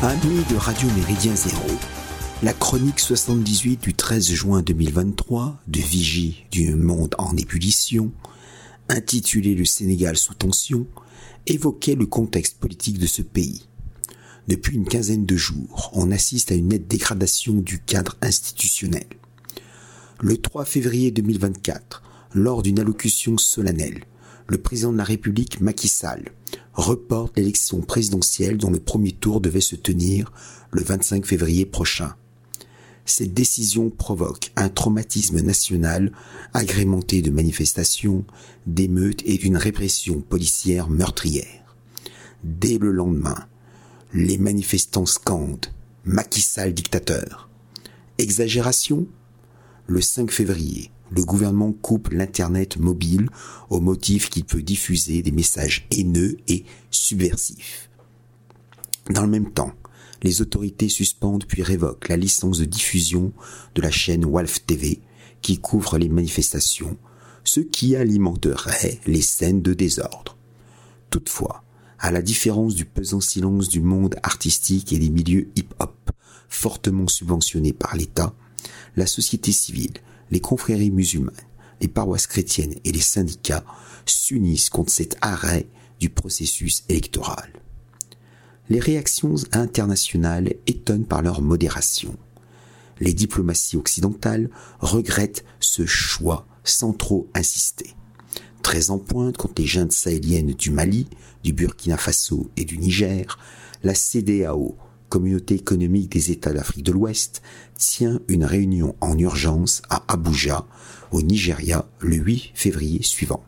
de Radio Méridien Zéro, la chronique 78 du 13 juin 2023 de Vigie du monde en ébullition, intitulée Le Sénégal sous tension, évoquait le contexte politique de ce pays. Depuis une quinzaine de jours, on assiste à une nette dégradation du cadre institutionnel. Le 3 février 2024, lors d'une allocution solennelle, le président de la République, Macky Sall, reporte l'élection présidentielle dont le premier tour devait se tenir le 25 février prochain. Cette décision provoque un traumatisme national agrémenté de manifestations, d'émeutes et d'une répression policière meurtrière. Dès le lendemain, les manifestants scandent Macky Sall dictateur. Exagération? Le 5 février, le gouvernement coupe l'Internet mobile au motif qu'il peut diffuser des messages haineux et subversifs. Dans le même temps, les autorités suspendent puis révoquent la licence de diffusion de la chaîne Wolf TV qui couvre les manifestations, ce qui alimenterait les scènes de désordre. Toutefois, à la différence du pesant silence du monde artistique et des milieux hip-hop fortement subventionnés par l'État, la société civile les confréries musulmanes, les paroisses chrétiennes et les syndicats s'unissent contre cet arrêt du processus électoral. Les réactions internationales étonnent par leur modération. Les diplomaties occidentales regrettent ce choix sans trop insister. Très en pointe contre les juntes sahéliennes du Mali, du Burkina Faso et du Niger, la CDAO communauté économique des États d'Afrique de l'Ouest, tient une réunion en urgence à Abuja, au Nigeria, le 8 février suivant.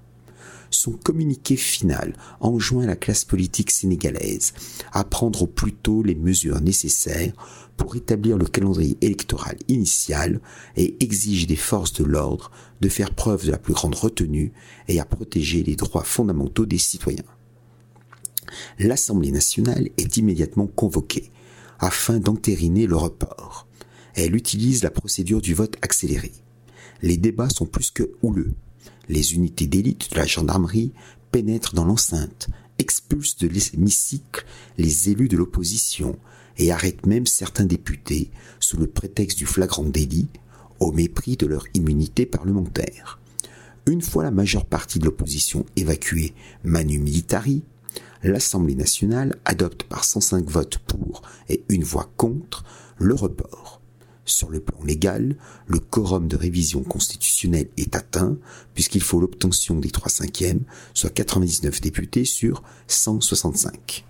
Son communiqué final enjoint la classe politique sénégalaise à prendre au plus tôt les mesures nécessaires pour établir le calendrier électoral initial et exige des forces de l'ordre de faire preuve de la plus grande retenue et à protéger les droits fondamentaux des citoyens. L'Assemblée nationale est immédiatement convoquée afin d'entériner le report. Elle utilise la procédure du vote accéléré. Les débats sont plus que houleux. Les unités d'élite de la gendarmerie pénètrent dans l'enceinte, expulsent de l'hémicycle les élus de l'opposition et arrêtent même certains députés sous le prétexte du flagrant délit, au mépris de leur immunité parlementaire. Une fois la majeure partie de l'opposition évacuée manu militari, l'Assemblée nationale adopte par 105 votes pour et une voix contre le report. Sur le plan légal, le quorum de révision constitutionnelle est atteint puisqu'il faut l'obtention des 3 cinquièmes, soit 99 députés sur 165.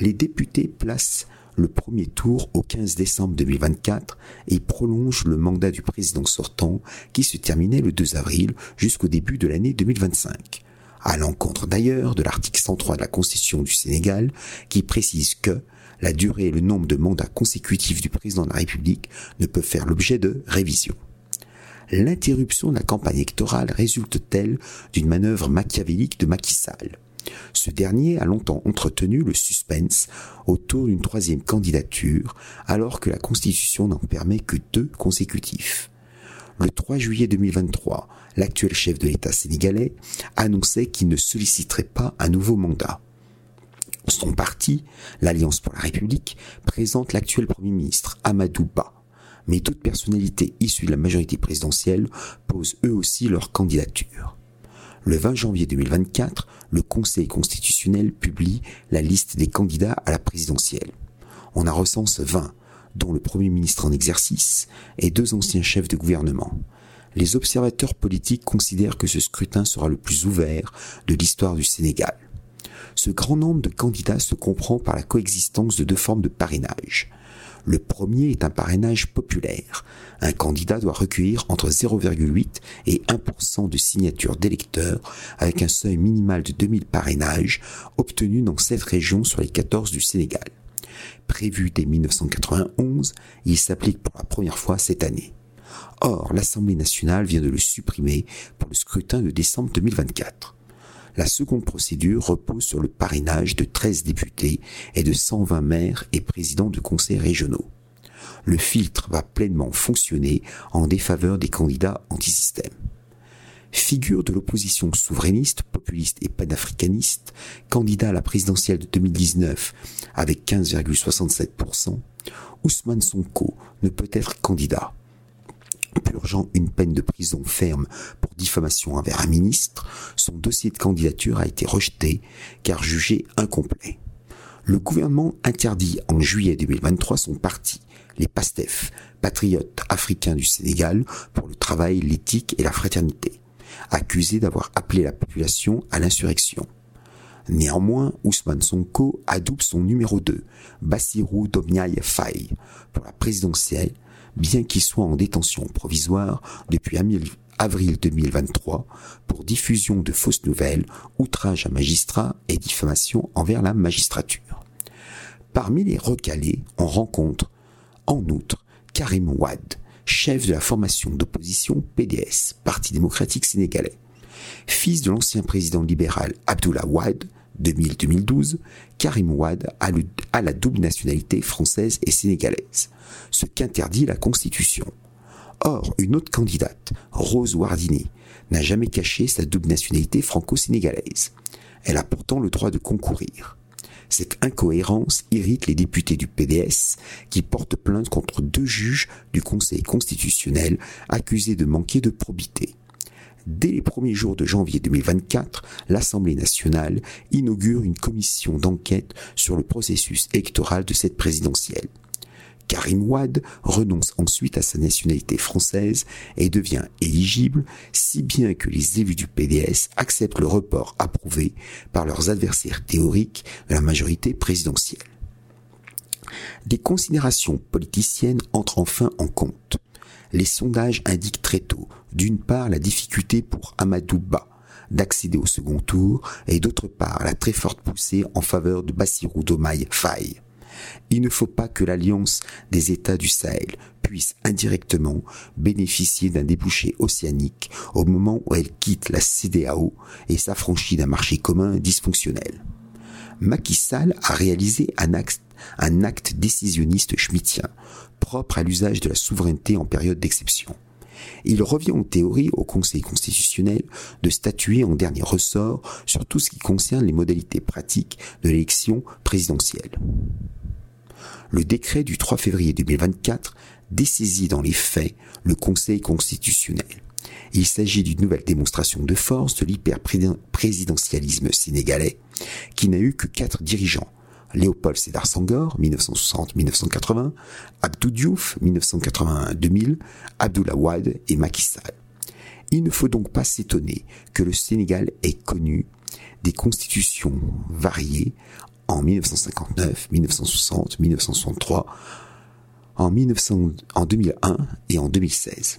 Les députés placent le premier tour au 15 décembre 2024 et prolongent le mandat du président sortant qui se terminait le 2 avril jusqu'au début de l'année 2025 à l'encontre d'ailleurs de l'article 103 de la Constitution du Sénégal qui précise que la durée et le nombre de mandats consécutifs du président de la République ne peuvent faire l'objet de révision. L'interruption de la campagne électorale résulte-t-elle d'une manœuvre machiavélique de Macky Sall? Ce dernier a longtemps entretenu le suspense autour d'une troisième candidature, alors que la Constitution n'en permet que deux consécutifs. Le 3 juillet 2023, l'actuel chef de l'État sénégalais annonçait qu'il ne solliciterait pas un nouveau mandat. Son parti, l'Alliance pour la République, présente l'actuel Premier ministre, Amadou Ba. Mais toute personnalité issue de la majorité présidentielle pose eux aussi leur candidature. Le 20 janvier 2024, le Conseil constitutionnel publie la liste des candidats à la présidentielle. On a recense 20, dont le Premier ministre en exercice et deux anciens chefs de gouvernement. Les observateurs politiques considèrent que ce scrutin sera le plus ouvert de l'histoire du Sénégal. Ce grand nombre de candidats se comprend par la coexistence de deux formes de parrainage. Le premier est un parrainage populaire. Un candidat doit recueillir entre 0,8 et 1% de signatures d'électeurs avec un seuil minimal de 2000 parrainages obtenus dans cette régions sur les 14 du Sénégal. Prévu dès 1991, il s'applique pour la première fois cette année. Or, l'Assemblée nationale vient de le supprimer pour le scrutin de décembre 2024. La seconde procédure repose sur le parrainage de 13 députés et de 120 maires et présidents de conseils régionaux. Le filtre va pleinement fonctionner en défaveur des candidats anti-système. Figure de l'opposition souverainiste, populiste et panafricaniste, candidat à la présidentielle de 2019 avec 15,67%, Ousmane Sonko ne peut être candidat. Purgeant une peine de prison ferme pour diffamation envers un ministre, son dossier de candidature a été rejeté car jugé incomplet. Le gouvernement interdit en juillet 2023 son parti, les PASTEF, Patriotes africains du Sénégal, pour le travail, l'éthique et la fraternité, accusé d'avoir appelé la population à l'insurrection. Néanmoins, Ousmane Sonko adoube son numéro 2, Bassirou Domniaye Faye, pour la présidentielle, bien qu'il soit en détention provisoire depuis avril 2023 pour diffusion de fausses nouvelles, outrage à magistrat et diffamation envers la magistrature. Parmi les recalés, on rencontre, en outre, Karim Ouad, chef de la formation d'opposition PDS, Parti démocratique sénégalais. Fils de l'ancien président libéral Abdullah Ouad, 2000-2012, Karim Ouad a, la double nationalité française et sénégalaise, ce qu'interdit la Constitution. Or, une autre candidate, Rose Wardini, n'a jamais caché sa double nationalité franco-sénégalaise. Elle a pourtant le droit de concourir. Cette incohérence irrite les députés du PDS qui portent plainte contre deux juges du Conseil constitutionnel accusés de manquer de probité. Dès les premiers jours de janvier 2024, l'Assemblée nationale inaugure une commission d'enquête sur le processus électoral de cette présidentielle. Karim Ouad renonce ensuite à sa nationalité française et devient éligible, si bien que les élus du PDS acceptent le report approuvé par leurs adversaires théoriques de la majorité présidentielle. Des considérations politiciennes entrent enfin en compte. Les sondages indiquent très tôt, d'une part, la difficulté pour Amadou Ba d'accéder au second tour et d'autre part, la très forte poussée en faveur de Bassirou Domaï Faye. Il ne faut pas que l'alliance des États du Sahel puisse indirectement bénéficier d'un débouché océanique au moment où elle quitte la CDAO et s'affranchit d'un marché commun dysfonctionnel. Macky Sall a réalisé un acte, un acte décisionniste schmittien, propre à l'usage de la souveraineté en période d'exception. Il revient en théorie au Conseil constitutionnel de statuer en dernier ressort sur tout ce qui concerne les modalités pratiques de l'élection présidentielle le décret du 3 février 2024 dessaisit dans les faits le Conseil constitutionnel. Il s'agit d'une nouvelle démonstration de force de l'hyper-présidentialisme sénégalais qui n'a eu que quatre dirigeants. Léopold Sédar Senghor, 1960-1980, Abdou Diouf, 1981-2000, Abdoulaye Wade et Macky Sall. Il ne faut donc pas s'étonner que le Sénégal ait connu des constitutions variées en 1959, 1960, 1963, en, 1900, en 2001 et en 2016,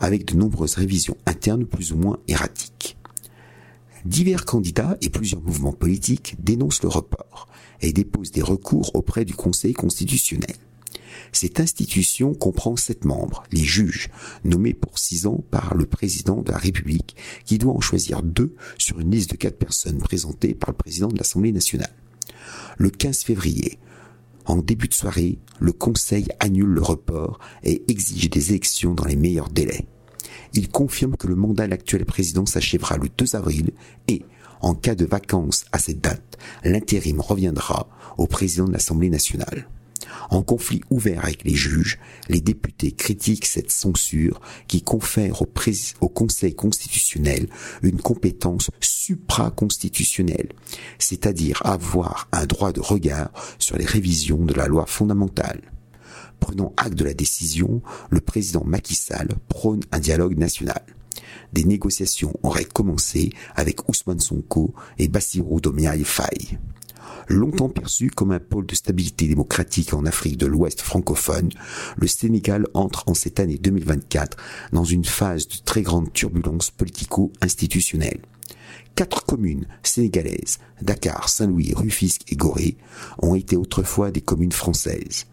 avec de nombreuses révisions internes plus ou moins erratiques. Divers candidats et plusieurs mouvements politiques dénoncent le report et déposent des recours auprès du Conseil constitutionnel. Cette institution comprend sept membres, les juges, nommés pour six ans par le président de la République, qui doit en choisir deux sur une liste de quatre personnes présentées par le président de l'Assemblée nationale. Le 15 février, en début de soirée, le Conseil annule le report et exige des élections dans les meilleurs délais. Il confirme que le mandat de l'actuel président s'achèvera le 2 avril et, en cas de vacances à cette date, l'intérim reviendra au président de l'Assemblée nationale. En conflit ouvert avec les juges, les députés critiquent cette censure qui confère au, Conseil constitutionnel une compétence supraconstitutionnelle, c'est-à-dire avoir un droit de regard sur les révisions de la loi fondamentale. Prenant acte de la décision, le président Macky Sall prône un dialogue national. Des négociations auraient commencé avec Ousmane Sonko et Bassirou Diomaye Faye. Longtemps perçu comme un pôle de stabilité démocratique en Afrique de l'Ouest francophone, le Sénégal entre en cette année 2024 dans une phase de très grande turbulence politico-institutionnelle. Quatre communes sénégalaises, Dakar, Saint-Louis, Rufisque et Gorée, ont été autrefois des communes françaises.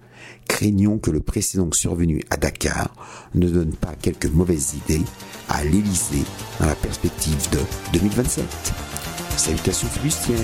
Craignons que le précédent survenu à Dakar ne donne pas quelques mauvaises idées à l'Élysée dans la perspective de 2027. Salutations flibustières